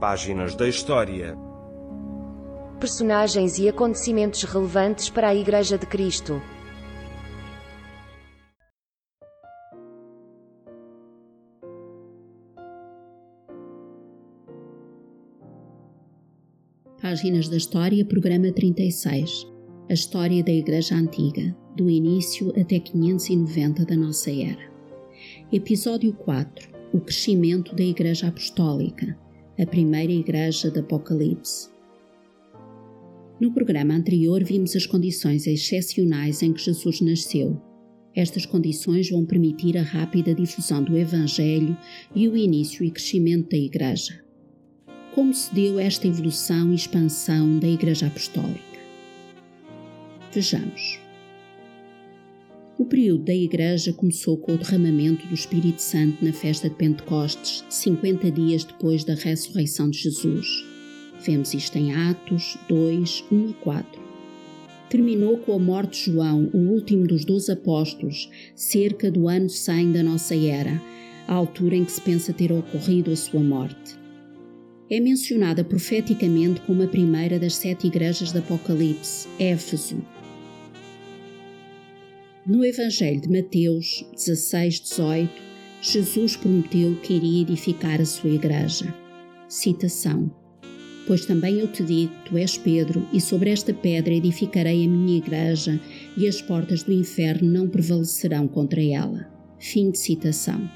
Páginas da História. Personagens e acontecimentos relevantes para a Igreja de Cristo. Páginas da História, programa 36. A história da Igreja Antiga, do início até 590 da nossa era. Episódio 4. O crescimento da Igreja Apostólica, a primeira Igreja do Apocalipse. No programa anterior vimos as condições excepcionais em que Jesus nasceu. Estas condições vão permitir a rápida difusão do Evangelho e o início e crescimento da Igreja. Como se deu esta evolução e expansão da Igreja Apostólica? Vejamos. O período da Igreja começou com o derramamento do Espírito Santo na festa de Pentecostes, 50 dias depois da ressurreição de Jesus. Vemos isto em Atos 2, 1 a 4. Terminou com a morte de João, o último dos doze apóstolos, cerca do ano 100 da nossa era, a altura em que se pensa ter ocorrido a sua morte. É mencionada profeticamente como a primeira das sete igrejas do Apocalipse, Éfeso, no Evangelho de Mateus 16, 18, Jesus prometeu que iria edificar a sua igreja. Citação: Pois também eu te digo, tu és Pedro, e sobre esta pedra edificarei a minha igreja, e as portas do inferno não prevalecerão contra ela. Fim de citação.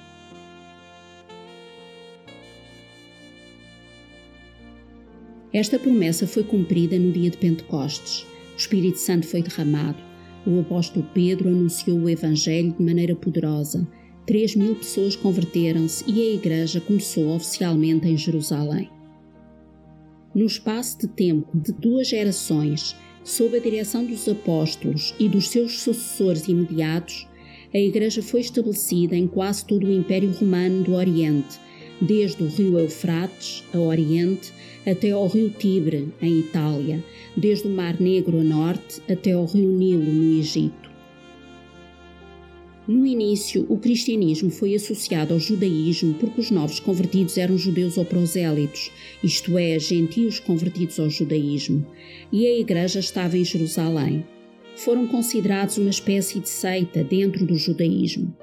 Esta promessa foi cumprida no dia de Pentecostes. O Espírito Santo foi derramado o apóstolo Pedro anunciou o Evangelho de maneira poderosa. Três mil pessoas converteram-se e a Igreja começou oficialmente em Jerusalém. No espaço de tempo de duas gerações, sob a direção dos apóstolos e dos seus sucessores imediatos, a Igreja foi estabelecida em quase todo o Império Romano do Oriente, desde o rio Eufrates, a Oriente, até ao rio Tibre, em Itália, desde o Mar Negro a norte até ao rio Nilo, no Egito. No início, o cristianismo foi associado ao judaísmo porque os novos convertidos eram judeus ou prosélitos, isto é, gentios convertidos ao judaísmo, e a igreja estava em Jerusalém. Foram considerados uma espécie de seita dentro do judaísmo.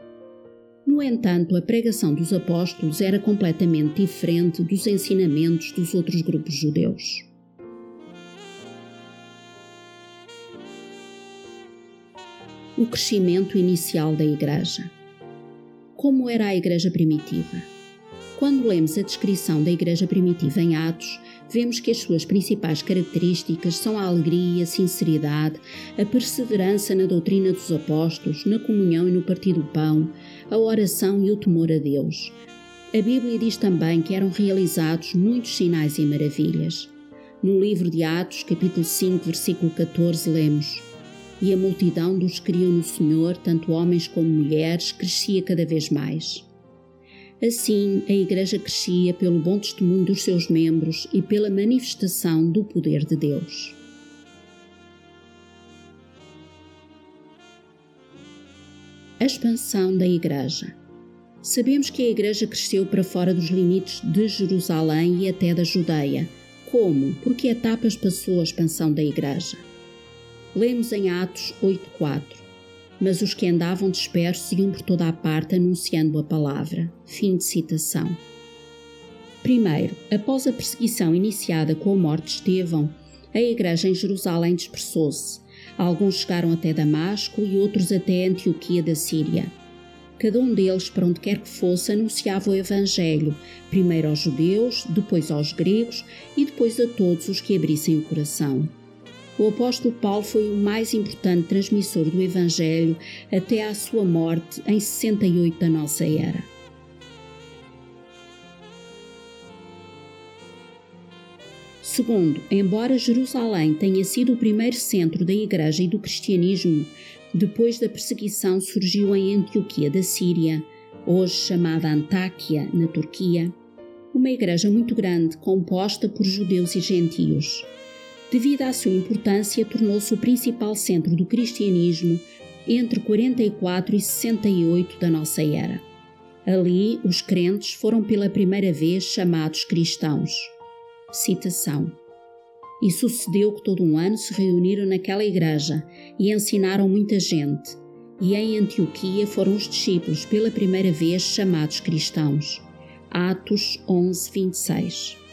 No entanto, a pregação dos apóstolos era completamente diferente dos ensinamentos dos outros grupos judeus. O crescimento inicial da Igreja. Como era a Igreja primitiva? Quando lemos a descrição da Igreja primitiva em Atos, vemos que as suas principais características são a alegria, a sinceridade, a perseverança na doutrina dos apóstolos, na comunhão e no partir do pão, a oração e o temor a Deus. A Bíblia diz também que eram realizados muitos sinais e maravilhas. No livro de Atos, capítulo 5, versículo 14, lemos: E a multidão dos que criam no Senhor, tanto homens como mulheres, crescia cada vez mais. Assim, a Igreja crescia pelo bom testemunho dos seus membros e pela manifestação do poder de Deus. A expansão da Igreja. Sabemos que a Igreja cresceu para fora dos limites de Jerusalém e até da Judeia. Como? Por que etapas passou a expansão da Igreja? Lemos em Atos 8,4 mas os que andavam dispersos iam por toda a parte anunciando a palavra. Fim de citação. Primeiro, após a perseguição iniciada com a morte de Estevão, a igreja em Jerusalém dispersou-se. Alguns chegaram até Damasco e outros até Antioquia da Síria. Cada um deles, para onde quer que fosse, anunciava o Evangelho, primeiro aos judeus, depois aos gregos e depois a todos os que abrissem o coração o apóstolo Paulo foi o mais importante transmissor do Evangelho até à sua morte em 68 da nossa era. Segundo, embora Jerusalém tenha sido o primeiro centro da Igreja e do cristianismo, depois da perseguição surgiu em Antioquia da Síria, hoje chamada Antáquia, na Turquia, uma igreja muito grande composta por judeus e gentios devido à sua importância, tornou-se o principal centro do cristianismo entre 44 e 68 da nossa era. Ali, os crentes foram pela primeira vez chamados cristãos. Citação. E sucedeu que todo um ano se reuniram naquela igreja e ensinaram muita gente. E em Antioquia foram os discípulos pela primeira vez chamados cristãos. Atos 11, 26.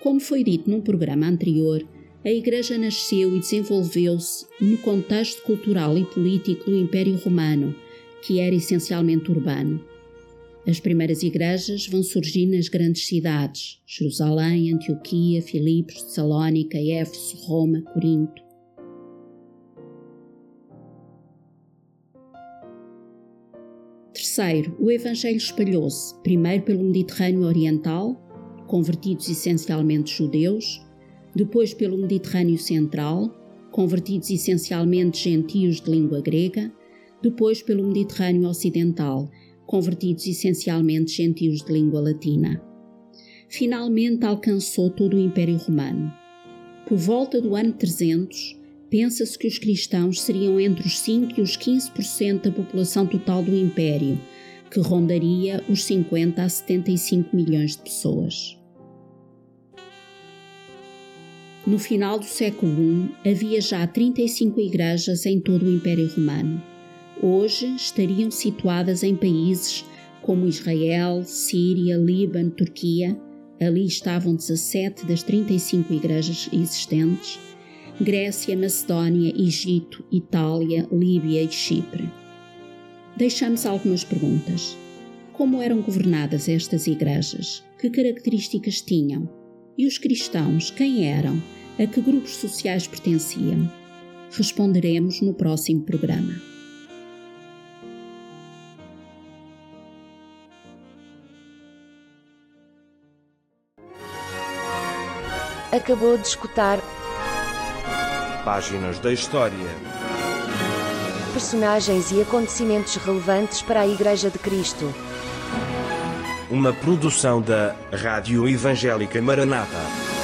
Como foi dito num programa anterior, a Igreja nasceu e desenvolveu-se no contexto cultural e político do Império Romano, que era essencialmente urbano. As primeiras igrejas vão surgir nas grandes cidades: Jerusalém, Antioquia, Filipos, Salónica, Éfeso, Roma, Corinto. Terceiro, o Evangelho espalhou-se, primeiro pelo Mediterrâneo Oriental, convertidos essencialmente judeus, depois pelo Mediterrâneo Central, convertidos essencialmente gentios de língua grega, depois pelo Mediterrâneo Ocidental, convertidos essencialmente gentios de língua latina. Finalmente alcançou todo o Império Romano. Por volta do ano 300, pensa-se que os cristãos seriam entre os 5 e os 15% da população total do Império, que rondaria os 50 a 75 milhões de pessoas. No final do século I, havia já 35 igrejas em todo o Império Romano hoje estariam situadas em países como Israel, Síria, Líbano, Turquia. Ali estavam 17 das 35 igrejas existentes. Grécia, Macedónia, Egito, Itália, Líbia e Chipre. Deixamos algumas perguntas. Como eram governadas estas igrejas? Que características tinham? E os cristãos, quem eram? A que grupos sociais pertenciam? Responderemos no próximo programa. Acabou de escutar Páginas da História. Personagens e acontecimentos relevantes para a Igreja de Cristo. Uma produção da Rádio Evangélica Maranata.